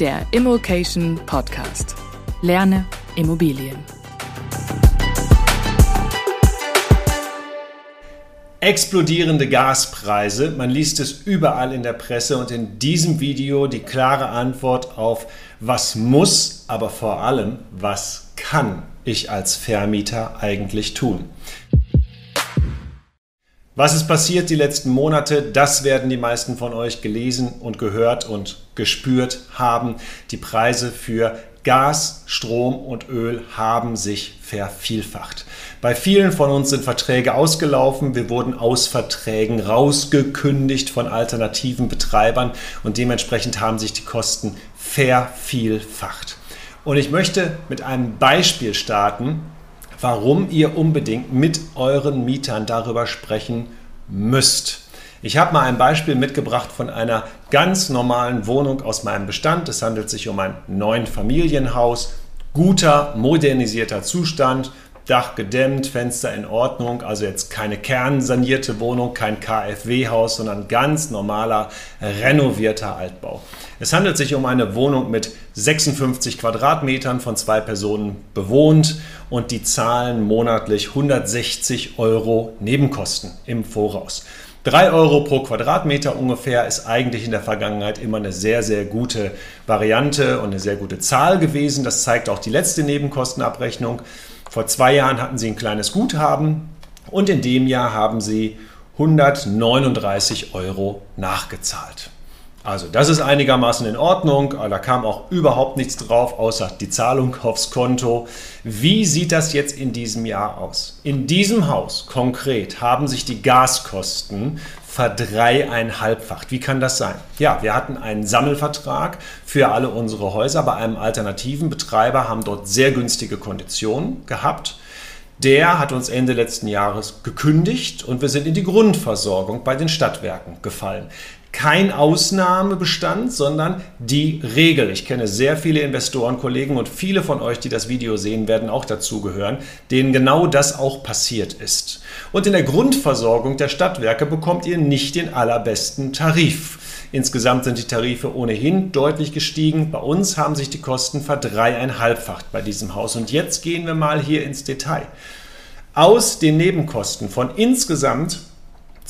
der Immokation Podcast. Lerne Immobilien. Explodierende Gaspreise, man liest es überall in der Presse und in diesem Video die klare Antwort auf, was muss, aber vor allem, was kann ich als Vermieter eigentlich tun. Was ist passiert die letzten Monate? Das werden die meisten von euch gelesen und gehört und gespürt haben. Die Preise für Gas, Strom und Öl haben sich vervielfacht. Bei vielen von uns sind Verträge ausgelaufen. Wir wurden aus Verträgen rausgekündigt von alternativen Betreibern und dementsprechend haben sich die Kosten vervielfacht. Und ich möchte mit einem Beispiel starten, warum ihr unbedingt mit euren Mietern darüber sprechen müsst. Ich habe mal ein Beispiel mitgebracht von einer ganz normalen Wohnung aus meinem Bestand. Es handelt sich um ein neun Familienhaus, guter, modernisierter Zustand, Dach gedämmt, Fenster in Ordnung, also jetzt keine kernsanierte Wohnung, kein KfW-Haus, sondern ganz normaler, renovierter Altbau. Es handelt sich um eine Wohnung mit 56 Quadratmetern von zwei Personen bewohnt und die zahlen monatlich 160 Euro Nebenkosten im Voraus. 3 Euro pro Quadratmeter ungefähr ist eigentlich in der Vergangenheit immer eine sehr, sehr gute Variante und eine sehr gute Zahl gewesen. Das zeigt auch die letzte Nebenkostenabrechnung. Vor zwei Jahren hatten sie ein kleines Guthaben und in dem Jahr haben sie 139 Euro nachgezahlt. Also das ist einigermaßen in Ordnung. Da kam auch überhaupt nichts drauf, außer die Zahlung aufs Konto. Wie sieht das jetzt in diesem Jahr aus? In diesem Haus konkret haben sich die Gaskosten verdreieinhalbfacht. Wie kann das sein? Ja, wir hatten einen Sammelvertrag für alle unsere Häuser bei einem alternativen Betreiber, haben dort sehr günstige Konditionen gehabt. Der hat uns Ende letzten Jahres gekündigt und wir sind in die Grundversorgung bei den Stadtwerken gefallen kein Ausnahmebestand, sondern die Regel. Ich kenne sehr viele Investorenkollegen und viele von euch, die das Video sehen, werden auch dazugehören, denen genau das auch passiert ist. Und in der Grundversorgung der Stadtwerke bekommt ihr nicht den allerbesten Tarif. Insgesamt sind die Tarife ohnehin deutlich gestiegen. Bei uns haben sich die Kosten verdreieinhalbfacht bei diesem Haus. Und jetzt gehen wir mal hier ins Detail. Aus den Nebenkosten von insgesamt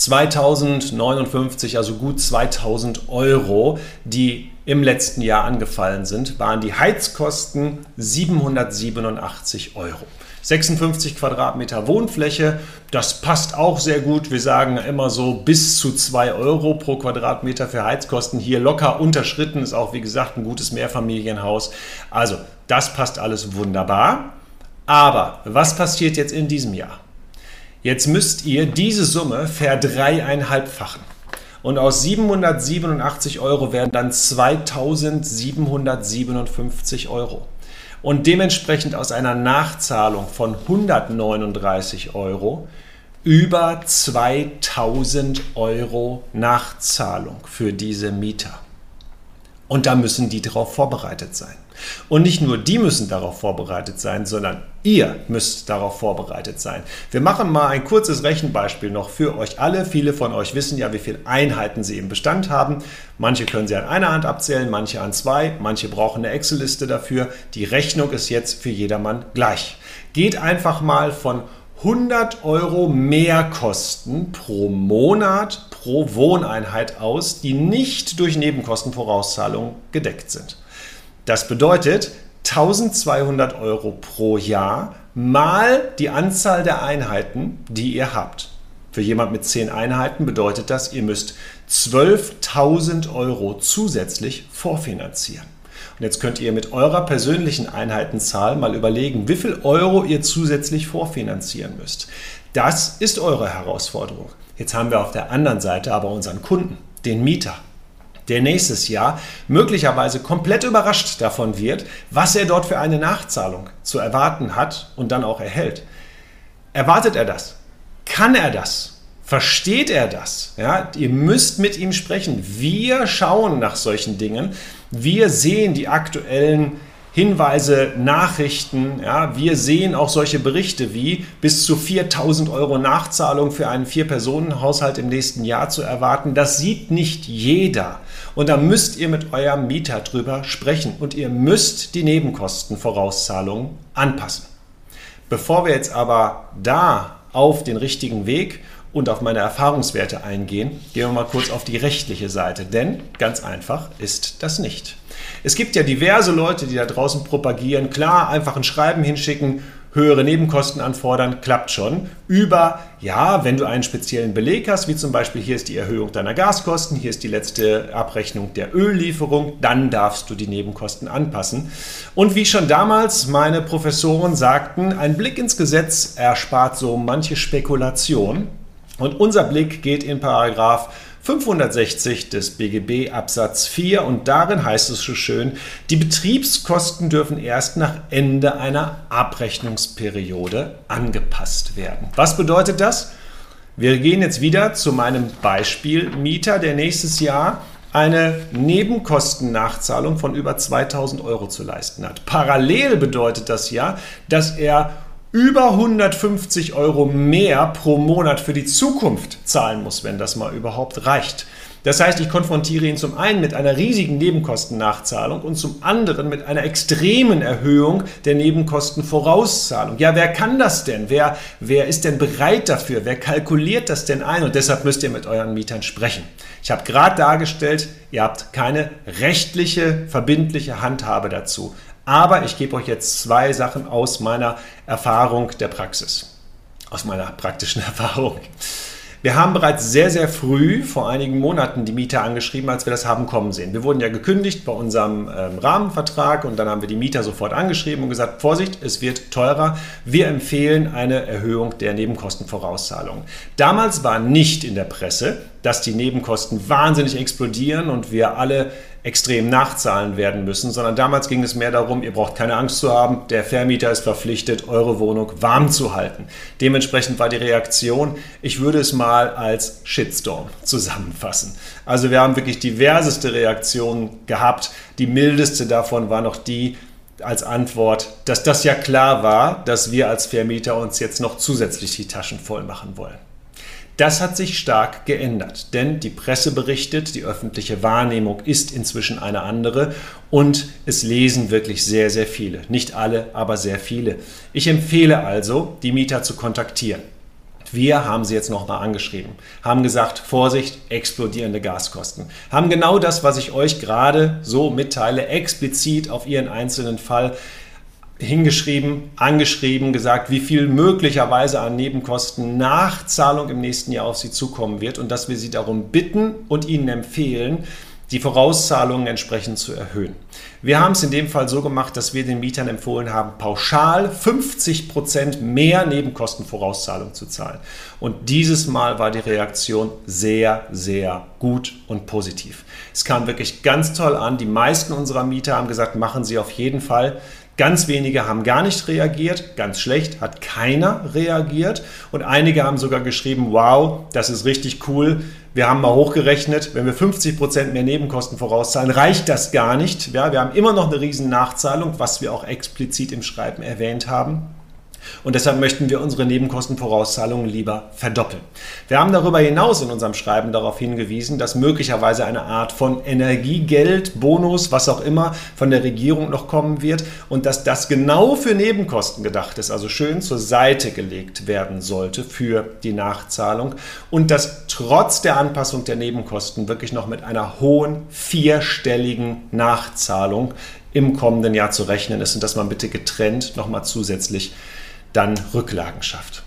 2059, also gut 2000 Euro, die im letzten Jahr angefallen sind, waren die Heizkosten 787 Euro. 56 Quadratmeter Wohnfläche, das passt auch sehr gut. Wir sagen immer so bis zu 2 Euro pro Quadratmeter für Heizkosten. Hier locker unterschritten, ist auch wie gesagt ein gutes Mehrfamilienhaus. Also das passt alles wunderbar. Aber was passiert jetzt in diesem Jahr? Jetzt müsst ihr diese Summe verdreieinhalbfachen. Und aus 787 Euro werden dann 2757 Euro. Und dementsprechend aus einer Nachzahlung von 139 Euro über 2000 Euro Nachzahlung für diese Mieter. Und da müssen die darauf vorbereitet sein. Und nicht nur die müssen darauf vorbereitet sein, sondern ihr müsst darauf vorbereitet sein. Wir machen mal ein kurzes Rechenbeispiel noch für euch alle. Viele von euch wissen ja, wie viele Einheiten sie im Bestand haben. Manche können sie an einer Hand abzählen, manche an zwei, manche brauchen eine Excel-Liste dafür. Die Rechnung ist jetzt für jedermann gleich. Geht einfach mal von 100 Euro Mehrkosten pro Monat pro Wohneinheit aus, die nicht durch Nebenkostenvorauszahlungen gedeckt sind. Das bedeutet 1200 Euro pro Jahr mal die Anzahl der Einheiten, die ihr habt. Für jemand mit 10 Einheiten bedeutet das, ihr müsst 12.000 Euro zusätzlich vorfinanzieren. Und jetzt könnt ihr mit eurer persönlichen Einheitenzahl mal überlegen, wie viel Euro ihr zusätzlich vorfinanzieren müsst. Das ist eure Herausforderung. Jetzt haben wir auf der anderen Seite aber unseren Kunden, den Mieter der nächstes Jahr möglicherweise komplett überrascht davon wird, was er dort für eine Nachzahlung zu erwarten hat und dann auch erhält. Erwartet er das? Kann er das? Versteht er das? Ja, ihr müsst mit ihm sprechen. Wir schauen nach solchen Dingen. Wir sehen die aktuellen Hinweise, Nachrichten. Ja, wir sehen auch solche Berichte wie bis zu 4000 Euro Nachzahlung für einen Vier-Personen-Haushalt im nächsten Jahr zu erwarten. Das sieht nicht jeder. Und da müsst ihr mit eurem Mieter drüber sprechen und ihr müsst die Nebenkostenvorauszahlungen anpassen. Bevor wir jetzt aber da auf den richtigen Weg und auf meine Erfahrungswerte eingehen, gehen wir mal kurz auf die rechtliche Seite, denn ganz einfach ist das nicht. Es gibt ja diverse Leute, die da draußen propagieren, klar, einfach ein Schreiben hinschicken, höhere Nebenkosten anfordern, klappt schon. Über, ja, wenn du einen speziellen Beleg hast, wie zum Beispiel hier ist die Erhöhung deiner Gaskosten, hier ist die letzte Abrechnung der Öllieferung, dann darfst du die Nebenkosten anpassen. Und wie schon damals meine Professoren sagten, ein Blick ins Gesetz erspart so manche Spekulation. Und unser Blick geht in Paragraph 560 des BGB Absatz 4 und darin heißt es so schön, die Betriebskosten dürfen erst nach Ende einer Abrechnungsperiode angepasst werden. Was bedeutet das? Wir gehen jetzt wieder zu meinem Beispiel Mieter, der nächstes Jahr eine Nebenkostennachzahlung von über 2000 Euro zu leisten hat. Parallel bedeutet das ja, dass er über 150 Euro mehr pro Monat für die Zukunft zahlen muss, wenn das mal überhaupt reicht. Das heißt, ich konfrontiere ihn zum einen mit einer riesigen Nebenkostennachzahlung und zum anderen mit einer extremen Erhöhung der Nebenkostenvorauszahlung. Ja, wer kann das denn? Wer, wer ist denn bereit dafür? Wer kalkuliert das denn ein? Und deshalb müsst ihr mit euren Mietern sprechen. Ich habe gerade dargestellt, ihr habt keine rechtliche, verbindliche Handhabe dazu. Aber ich gebe euch jetzt zwei Sachen aus meiner Erfahrung der Praxis, aus meiner praktischen Erfahrung. Wir haben bereits sehr, sehr früh, vor einigen Monaten, die Mieter angeschrieben, als wir das haben kommen sehen. Wir wurden ja gekündigt bei unserem ähm, Rahmenvertrag und dann haben wir die Mieter sofort angeschrieben und gesagt, Vorsicht, es wird teurer. Wir empfehlen eine Erhöhung der Nebenkostenvorauszahlungen. Damals war nicht in der Presse, dass die Nebenkosten wahnsinnig explodieren und wir alle extrem nachzahlen werden müssen, sondern damals ging es mehr darum, ihr braucht keine Angst zu haben, der Vermieter ist verpflichtet, eure Wohnung warm zu halten. Dementsprechend war die Reaktion, ich würde es mal als Shitstorm zusammenfassen. Also wir haben wirklich diverseste Reaktionen gehabt. Die mildeste davon war noch die, als Antwort, dass das ja klar war, dass wir als Vermieter uns jetzt noch zusätzlich die Taschen voll machen wollen. Das hat sich stark geändert, denn die Presse berichtet, die öffentliche Wahrnehmung ist inzwischen eine andere und es lesen wirklich sehr, sehr viele. Nicht alle, aber sehr viele. Ich empfehle also, die Mieter zu kontaktieren. Wir haben sie jetzt nochmal angeschrieben, haben gesagt, Vorsicht, explodierende Gaskosten. Haben genau das, was ich euch gerade so mitteile, explizit auf ihren einzelnen Fall hingeschrieben, angeschrieben, gesagt, wie viel möglicherweise an Nebenkosten Nachzahlung im nächsten Jahr auf Sie zukommen wird und dass wir Sie darum bitten und Ihnen empfehlen, die Vorauszahlungen entsprechend zu erhöhen. Wir haben es in dem Fall so gemacht, dass wir den Mietern empfohlen haben, pauschal 50 Prozent mehr Nebenkostenvorauszahlung zu zahlen. Und dieses Mal war die Reaktion sehr, sehr gut und positiv. Es kam wirklich ganz toll an. Die meisten unserer Mieter haben gesagt, machen Sie auf jeden Fall. Ganz wenige haben gar nicht reagiert, ganz schlecht, hat keiner reagiert. Und einige haben sogar geschrieben, wow, das ist richtig cool. Wir haben mal hochgerechnet, wenn wir 50 Prozent mehr Nebenkosten vorauszahlen, reicht das gar nicht. Ja, wir haben immer noch eine riesen Nachzahlung, was wir auch explizit im Schreiben erwähnt haben. Und deshalb möchten wir unsere Nebenkostenvorauszahlungen lieber verdoppeln. Wir haben darüber hinaus in unserem Schreiben darauf hingewiesen, dass möglicherweise eine Art von Energiegeld, Bonus, was auch immer von der Regierung noch kommen wird und dass das genau für Nebenkosten gedacht ist, also schön zur Seite gelegt werden sollte für die Nachzahlung und dass trotz der Anpassung der Nebenkosten wirklich noch mit einer hohen vierstelligen Nachzahlung im kommenden Jahr zu rechnen ist und dass man bitte getrennt nochmal zusätzlich dann Rücklagen schafft.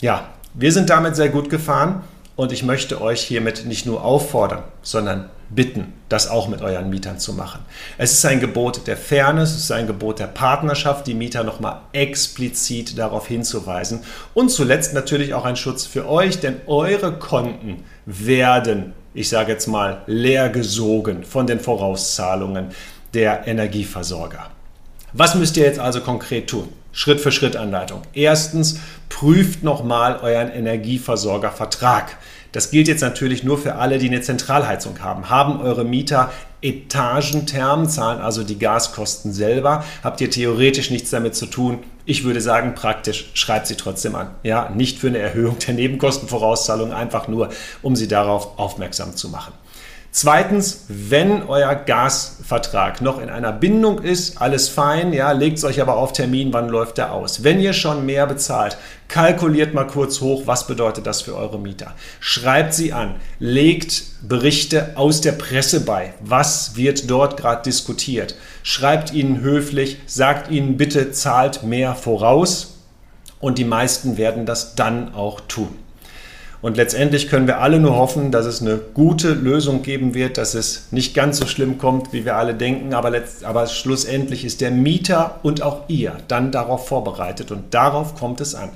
Ja, wir sind damit sehr gut gefahren und ich möchte euch hiermit nicht nur auffordern, sondern bitten, das auch mit euren Mietern zu machen. Es ist ein Gebot der Fairness, es ist ein Gebot der Partnerschaft, die Mieter nochmal explizit darauf hinzuweisen. Und zuletzt natürlich auch ein Schutz für euch, denn eure Konten werden, ich sage jetzt mal, leer gesogen von den Vorauszahlungen der Energieversorger. Was müsst ihr jetzt also konkret tun? Schritt für Schritt Anleitung. Erstens, prüft nochmal euren Energieversorgervertrag. Das gilt jetzt natürlich nur für alle, die eine Zentralheizung haben. Haben eure Mieter Etagenthermen, zahlen also die Gaskosten selber, habt ihr theoretisch nichts damit zu tun. Ich würde sagen, praktisch, schreibt sie trotzdem an. Ja, nicht für eine Erhöhung der Nebenkostenvorauszahlung, einfach nur, um sie darauf aufmerksam zu machen. Zweitens, wenn euer Gasvertrag noch in einer Bindung ist, alles fein, ja, legt es euch aber auf Termin, wann läuft der aus. Wenn ihr schon mehr bezahlt, kalkuliert mal kurz hoch, was bedeutet das für eure Mieter. Schreibt sie an, legt Berichte aus der Presse bei, was wird dort gerade diskutiert. Schreibt ihnen höflich, sagt ihnen bitte, zahlt mehr voraus und die meisten werden das dann auch tun. Und letztendlich können wir alle nur hoffen, dass es eine gute Lösung geben wird, dass es nicht ganz so schlimm kommt, wie wir alle denken. Aber, letzt, aber schlussendlich ist der Mieter und auch ihr dann darauf vorbereitet und darauf kommt es an.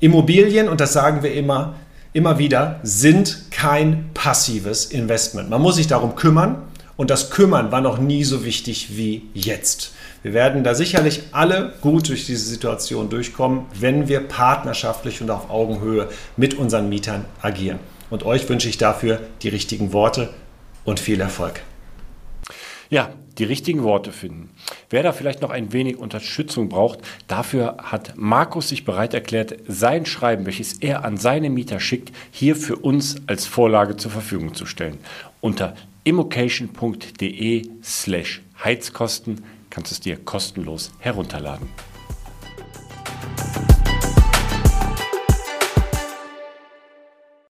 Immobilien, und das sagen wir immer, immer wieder, sind kein passives Investment. Man muss sich darum kümmern und das Kümmern war noch nie so wichtig wie jetzt. Wir werden da sicherlich alle gut durch diese Situation durchkommen, wenn wir partnerschaftlich und auf Augenhöhe mit unseren Mietern agieren. Und euch wünsche ich dafür die richtigen Worte und viel Erfolg. Ja, die richtigen Worte finden. Wer da vielleicht noch ein wenig Unterstützung braucht, dafür hat Markus sich bereit erklärt, sein Schreiben, welches er an seine Mieter schickt, hier für uns als Vorlage zur Verfügung zu stellen. Unter immocation.de slash Heizkosten kannst du es dir kostenlos herunterladen.